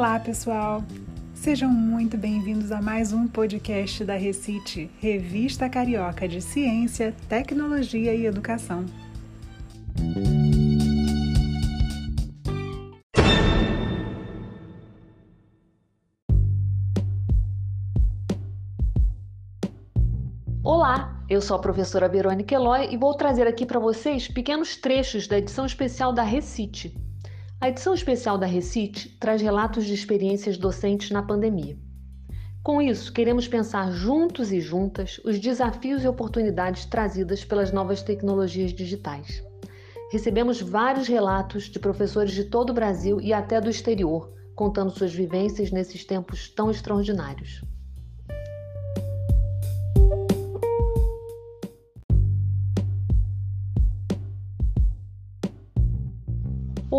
Olá, pessoal! Sejam muito bem-vindos a mais um podcast da Recite, Revista Carioca de Ciência, Tecnologia e Educação. Olá, eu sou a professora Verônica Eloy e vou trazer aqui para vocês pequenos trechos da edição especial da Recite. A edição especial da Recite traz relatos de experiências docentes na pandemia. Com isso, queremos pensar juntos e juntas os desafios e oportunidades trazidas pelas novas tecnologias digitais. Recebemos vários relatos de professores de todo o Brasil e até do exterior, contando suas vivências nesses tempos tão extraordinários.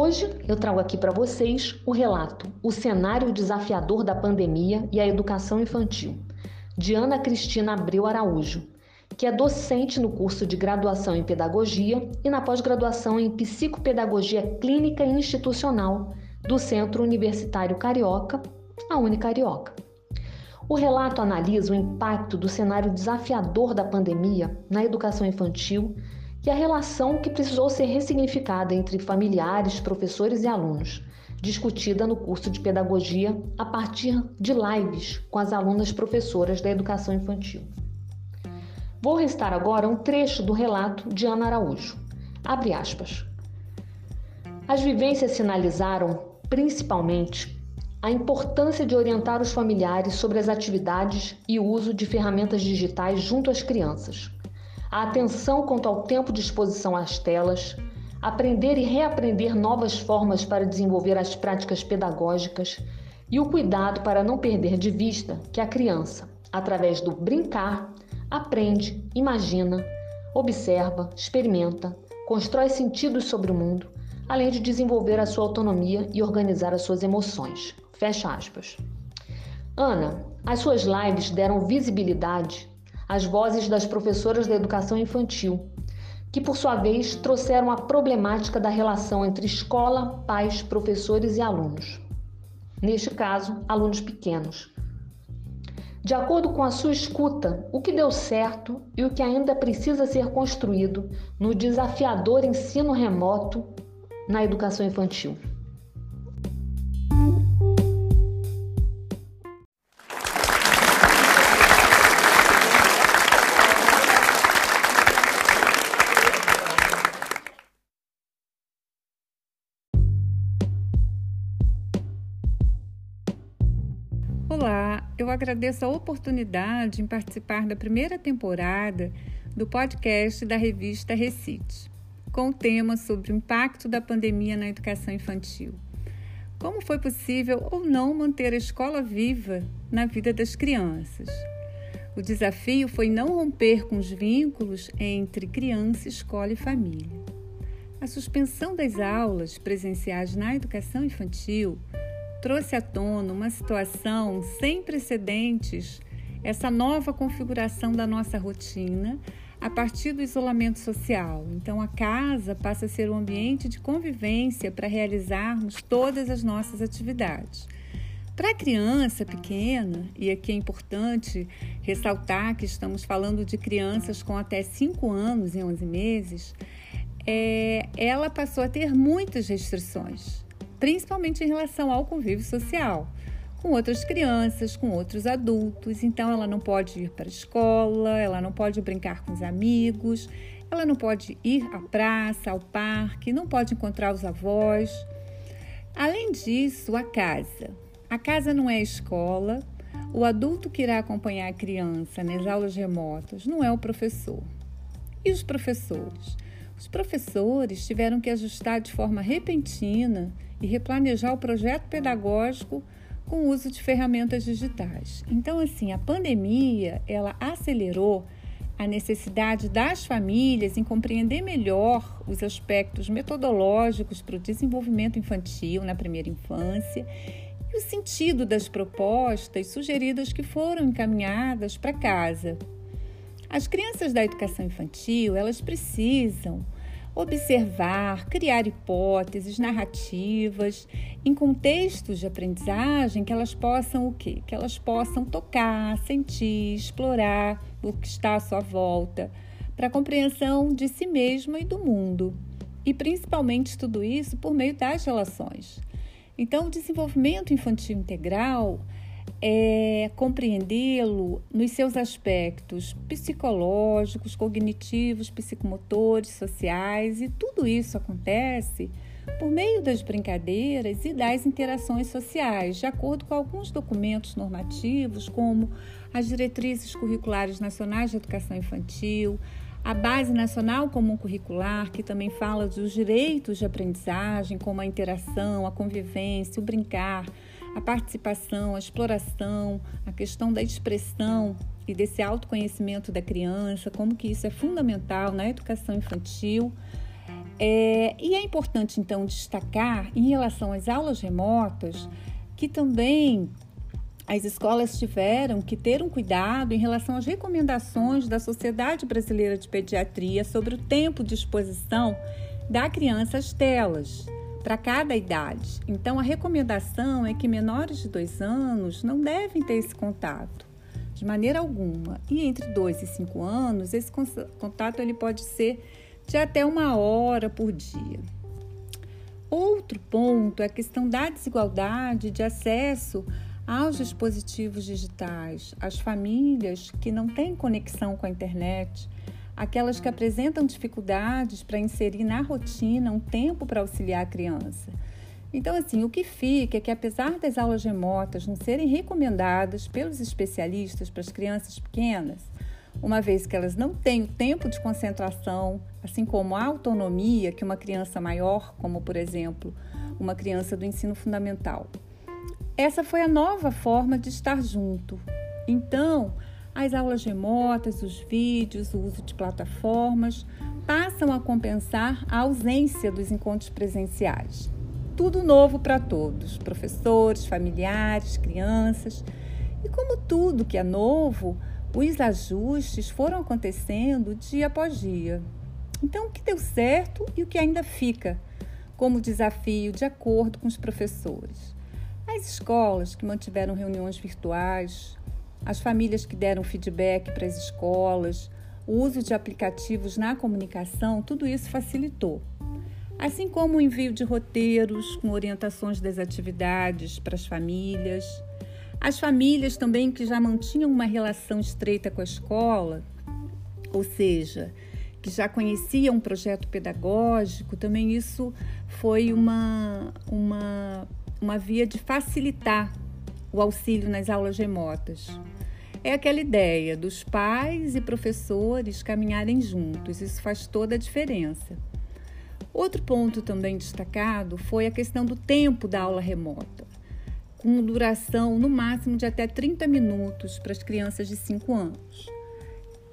Hoje eu trago aqui para vocês o relato O cenário desafiador da pandemia e a educação infantil, de Ana Cristina Abreu Araújo, que é docente no curso de graduação em pedagogia e na pós-graduação em psicopedagogia clínica e institucional do Centro Universitário Carioca, a Unicarioca. O relato analisa o impacto do cenário desafiador da pandemia na educação infantil e a relação que precisou ser ressignificada entre familiares, professores e alunos, discutida no curso de pedagogia a partir de lives com as alunas professoras da educação infantil. Vou restar agora um trecho do relato de Ana Araújo. Abre aspas. As vivências sinalizaram, principalmente, a importância de orientar os familiares sobre as atividades e uso de ferramentas digitais junto às crianças a atenção quanto ao tempo de exposição às telas, aprender e reaprender novas formas para desenvolver as práticas pedagógicas e o cuidado para não perder de vista que a criança, através do brincar, aprende, imagina, observa, experimenta, constrói sentidos sobre o mundo, além de desenvolver a sua autonomia e organizar as suas emoções. Fecha aspas. Ana, as suas lives deram visibilidade as vozes das professoras da educação infantil, que por sua vez trouxeram a problemática da relação entre escola, pais, professores e alunos. Neste caso, alunos pequenos. De acordo com a sua escuta, o que deu certo e o que ainda precisa ser construído no desafiador ensino remoto na educação infantil. Olá, eu agradeço a oportunidade em participar da primeira temporada do podcast da revista Recite, com o tema sobre o impacto da pandemia na educação infantil. Como foi possível ou não manter a escola viva na vida das crianças? O desafio foi não romper com os vínculos entre criança, escola e família. A suspensão das aulas presenciais na educação infantil trouxe à tona uma situação sem precedentes, essa nova configuração da nossa rotina a partir do isolamento social. Então, a casa passa a ser um ambiente de convivência para realizarmos todas as nossas atividades. Para a criança pequena, e aqui é importante ressaltar que estamos falando de crianças com até 5 anos e 11 meses, é, ela passou a ter muitas restrições principalmente em relação ao convívio social, com outras crianças, com outros adultos. Então, ela não pode ir para a escola, ela não pode brincar com os amigos, ela não pode ir à praça, ao parque, não pode encontrar os avós. Além disso, a casa. A casa não é a escola. O adulto que irá acompanhar a criança nas aulas remotas não é o professor. E os professores? Os professores tiveram que ajustar de forma repentina e replanejar o projeto pedagógico com o uso de ferramentas digitais. Então, assim, a pandemia ela acelerou a necessidade das famílias em compreender melhor os aspectos metodológicos para o desenvolvimento infantil na primeira infância e o sentido das propostas sugeridas que foram encaminhadas para casa. As crianças da educação infantil, elas precisam observar, criar hipóteses, narrativas, em contextos de aprendizagem que elas possam o quê? Que elas possam tocar, sentir, explorar o que está à sua volta, para a compreensão de si mesma e do mundo. E principalmente tudo isso por meio das relações. Então, o desenvolvimento infantil integral é compreendê-lo nos seus aspectos psicológicos, cognitivos, psicomotores, sociais, e tudo isso acontece por meio das brincadeiras e das interações sociais, de acordo com alguns documentos normativos, como as diretrizes curriculares nacionais de educação infantil, a Base Nacional Comum Curricular, que também fala dos direitos de aprendizagem, como a interação, a convivência, o brincar, a participação, a exploração, a questão da expressão e desse autoconhecimento da criança, como que isso é fundamental na educação infantil. É, e é importante, então, destacar, em relação às aulas remotas, que também as escolas tiveram que ter um cuidado em relação às recomendações da Sociedade Brasileira de Pediatria sobre o tempo de exposição da criança às telas para cada idade. Então, a recomendação é que menores de dois anos não devem ter esse contato de maneira alguma. E entre dois e cinco anos, esse contato ele pode ser de até uma hora por dia. Outro ponto é a questão da desigualdade de acesso aos dispositivos digitais, às famílias que não têm conexão com a internet, aquelas que apresentam dificuldades para inserir na rotina um tempo para auxiliar a criança. Então, assim, o que fica é que, apesar das aulas remotas não serem recomendadas pelos especialistas para as crianças pequenas, uma vez que elas não têm o tempo de concentração, assim como a autonomia que uma criança maior, como por exemplo uma criança do ensino fundamental, essa foi a nova forma de estar junto. Então, as aulas remotas, os vídeos, o uso de plataformas passam a compensar a ausência dos encontros presenciais. Tudo novo para todos, professores, familiares, crianças. E como tudo que é novo, os ajustes foram acontecendo dia após dia. Então, o que deu certo e o que ainda fica como desafio de acordo com os professores? As escolas que mantiveram reuniões virtuais, as famílias que deram feedback para as escolas, o uso de aplicativos na comunicação, tudo isso facilitou. Assim como o envio de roteiros com orientações das atividades para as famílias. As famílias também que já mantinham uma relação estreita com a escola, ou seja, que já conheciam um projeto pedagógico, também isso foi uma, uma uma via de facilitar o auxílio nas aulas remotas. É aquela ideia dos pais e professores caminharem juntos, isso faz toda a diferença. Outro ponto também destacado foi a questão do tempo da aula remota, com duração no máximo de até 30 minutos para as crianças de 5 anos.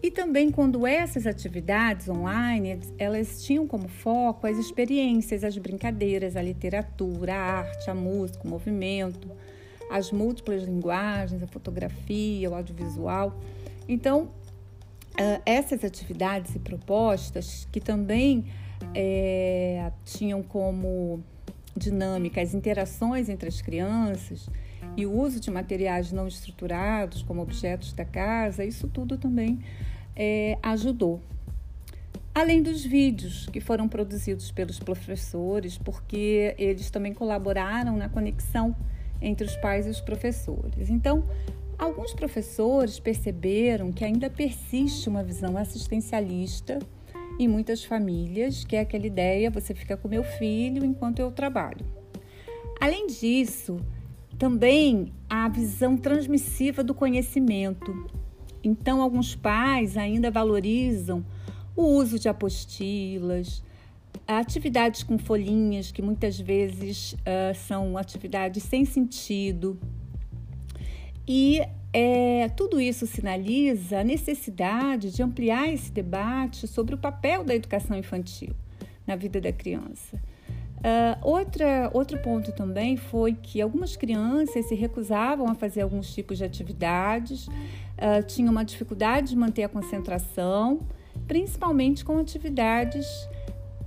E também quando essas atividades online, elas tinham como foco as experiências, as brincadeiras, a literatura, a arte, a música, o movimento, as múltiplas linguagens, a fotografia, o audiovisual. Então, essas atividades e propostas que também é, tinham como dinâmica as interações entre as crianças e o uso de materiais não estruturados, como objetos da casa, isso tudo também é, ajudou. Além dos vídeos que foram produzidos pelos professores, porque eles também colaboraram na conexão entre os pais e os professores. Então, alguns professores perceberam que ainda persiste uma visão assistencialista em muitas famílias, que é aquela ideia: você fica com meu filho enquanto eu trabalho. Além disso, também a visão transmissiva do conhecimento. Então, alguns pais ainda valorizam o uso de apostilas, atividades com folhinhas, que muitas vezes uh, são atividades sem sentido. E é, tudo isso sinaliza a necessidade de ampliar esse debate sobre o papel da educação infantil na vida da criança. Uh, outra, outro ponto também foi que algumas crianças se recusavam a fazer alguns tipos de atividades, uh, tinham uma dificuldade de manter a concentração, principalmente com atividades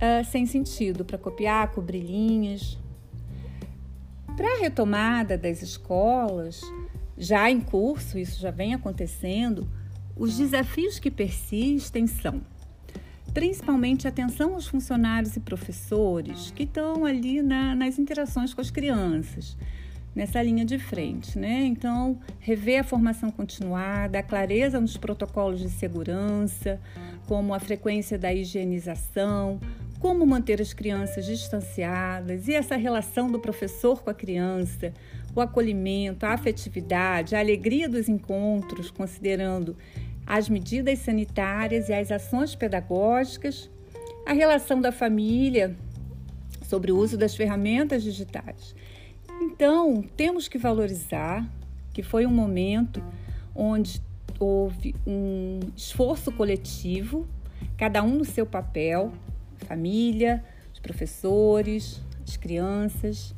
uh, sem sentido para copiar, cobrir linhas. Para a retomada das escolas, já em curso, isso já vem acontecendo, os desafios que persistem são principalmente atenção aos funcionários e professores que estão ali na, nas interações com as crianças, nessa linha de frente, né? Então, rever a formação continuada, a clareza nos protocolos de segurança, como a frequência da higienização, como manter as crianças distanciadas e essa relação do professor com a criança, o acolhimento, a afetividade, a alegria dos encontros, considerando as medidas sanitárias e as ações pedagógicas, a relação da família sobre o uso das ferramentas digitais. Então, temos que valorizar que foi um momento onde houve um esforço coletivo, cada um no seu papel, família, os professores, as crianças,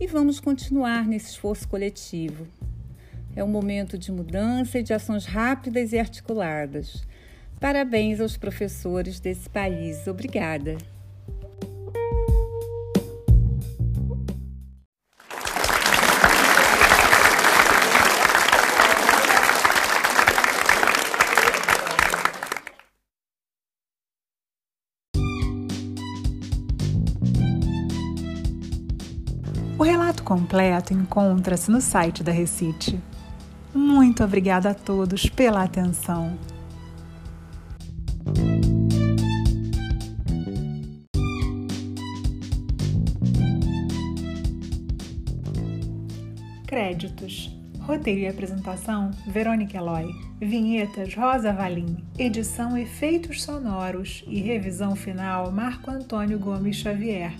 e vamos continuar nesse esforço coletivo. É um momento de mudança e de ações rápidas e articuladas. Parabéns aos professores desse país. Obrigada. O relato completo encontra-se no site da Recite. Muito obrigada a todos pela atenção. Créditos. Roteiro e apresentação: Verônica Eloy. Vinhetas: Rosa Valim. Edição: Efeitos sonoros e revisão final: Marco Antônio Gomes Xavier.